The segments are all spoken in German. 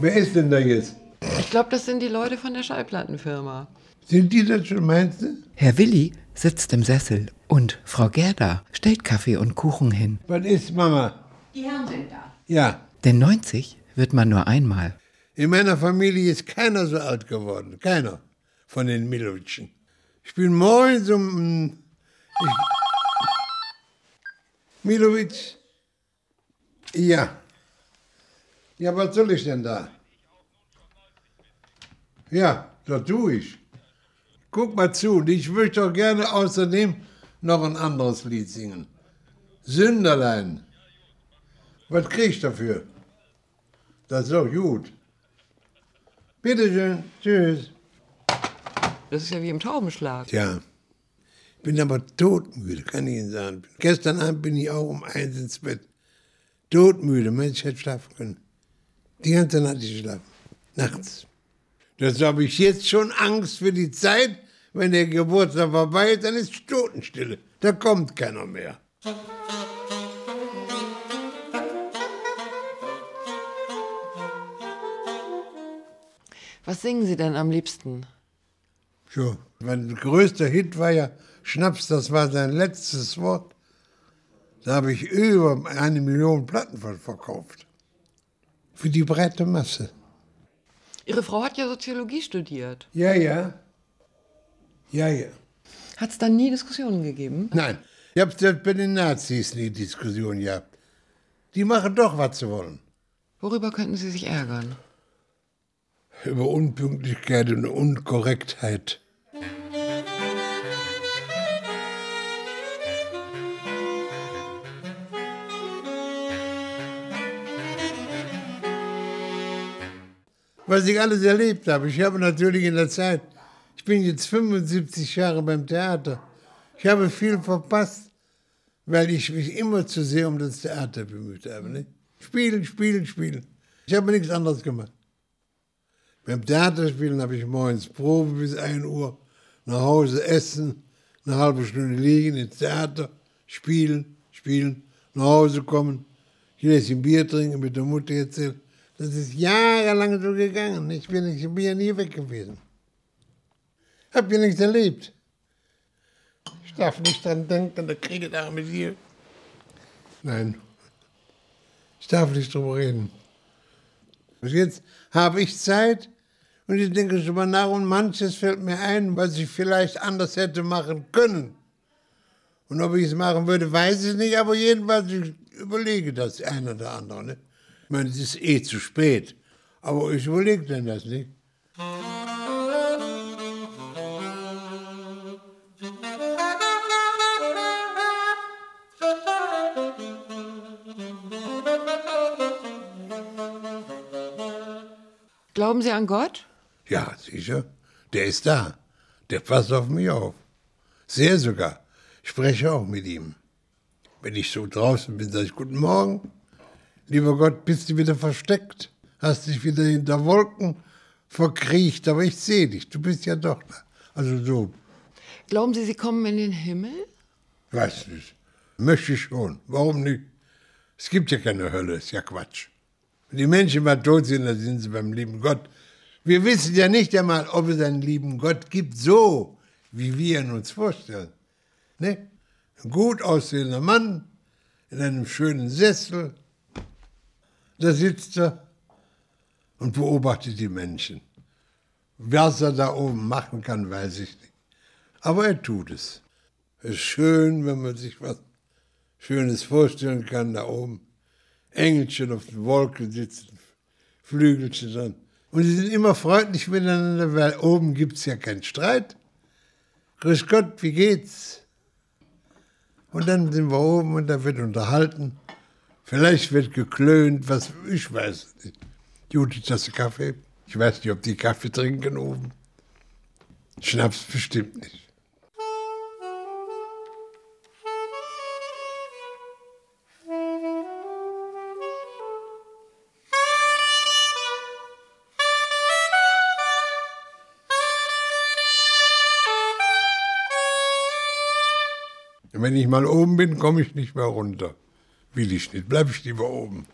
Wer ist denn da jetzt? Ich glaube, das sind die Leute von der Schallplattenfirma. Sind die das schon, meinst du? Herr Willi sitzt im Sessel und Frau Gerda stellt Kaffee und Kuchen hin. Was ist, Mama? Die Herren sind da. Ja, Denn 90 wird man nur einmal. in meiner Familie ist keiner so alt geworden. Keiner von den Milowitschen. Ich bin morgens um... Ich, Milowitsch? Ja. Ja, was soll ich denn da? Ja, das tue ich. Guck mal zu, ich möchte doch gerne außerdem noch ein anderes Lied singen. Sünderlein. Was krieg ich dafür? Das ist doch gut. Bitteschön. Tschüss. Das ist ja wie im Taubenschlag. Ich bin aber todmüde, kann ich Ihnen sagen. Gestern Abend bin ich auch um eins ins Bett. Todmüde, Mensch, ich hätte schlafen können. Die ganze Nacht ich schlafen. Nachts. Das habe ich jetzt schon Angst für die Zeit, wenn der Geburtstag vorbei ist, dann ist Totenstille. Da kommt keiner mehr. Was singen Sie denn am liebsten? So, mein größter Hit war ja Schnaps, das war sein letztes Wort. Da habe ich über eine Million Platten verkauft. Für die breite Masse. Ihre Frau hat ja Soziologie studiert. Ja, ja. Ja, ja. Hat es da nie Diskussionen gegeben? Nein, ich habe bei den Nazis nie Diskussion gehabt. Die machen doch, was sie wollen. Worüber könnten Sie sich ärgern? Über Unpünktlichkeit und Unkorrektheit. Was ich alles erlebt habe. Ich habe natürlich in der Zeit, ich bin jetzt 75 Jahre beim Theater. Ich habe viel verpasst, weil ich mich immer zu sehr um das Theater bemüht habe. Ne? Spielen, spielen, spielen. Ich habe nichts anderes gemacht. Beim Theaterspielen habe ich morgens Probe bis 1 Uhr, nach Hause essen, eine halbe Stunde liegen ins Theater, spielen, spielen, nach Hause kommen, hier ein Bier trinken, mit der Mutter erzählen. Das ist jahrelang so gegangen. Ich bin, ich bin ja nie weg gewesen. Hab ja nichts erlebt. Ich darf nicht dran denken, da kriege ich da mit dir. Nein. Ich darf nicht drüber reden. Und jetzt habe ich Zeit und ich denke schon mal nach und manches fällt mir ein, was ich vielleicht anders hätte machen können. Und ob ich es machen würde, weiß ich nicht, aber jedenfalls ich überlege das ein oder andere. Ne? Ich meine, es ist eh zu spät, aber ich überlege denn das nicht. Glauben Sie an Gott? Ja, sicher. Der ist da. Der passt auf mich auf. Sehr sogar. Ich spreche auch mit ihm. Wenn ich so draußen bin, sage ich Guten Morgen. Lieber Gott, bist du wieder versteckt? Hast dich wieder hinter Wolken verkriecht, aber ich sehe dich. Du bist ja doch da. Also so, Glauben Sie, Sie kommen in den Himmel? weiß nicht. Möchte ich schon. Warum nicht? Es gibt ja keine Hölle, ist ja Quatsch. Wenn die Menschen mal tot sind, dann sind sie beim lieben Gott. Wir wissen ja nicht einmal, ob es einen lieben Gott gibt, so wie wir ihn uns vorstellen. Ne? Ein gut aussehender Mann in einem schönen Sessel, da sitzt er und beobachtet die Menschen. Was er da oben machen kann, weiß ich nicht. Aber er tut es. Es ist schön, wenn man sich was Schönes vorstellen kann da oben. Engelchen auf den Wolken sitzen, Flügelchen dran. Und sie sind immer freundlich miteinander, weil oben gibt es ja keinen Streit. Grüß Gott, wie geht's? Und dann sind wir oben und da wird unterhalten. Vielleicht wird geklönt, was ich weiß nicht. Gute Tasse Kaffee. Ich weiß nicht, ob die Kaffee trinken oben. Schnaps bestimmt nicht. Wenn ich mal oben bin, komme ich nicht mehr runter. Will ich nicht, bleibe ich lieber oben.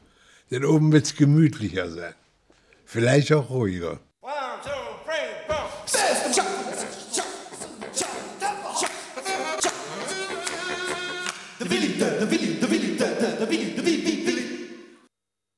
Denn oben wird es gemütlicher sein. Vielleicht auch ruhiger.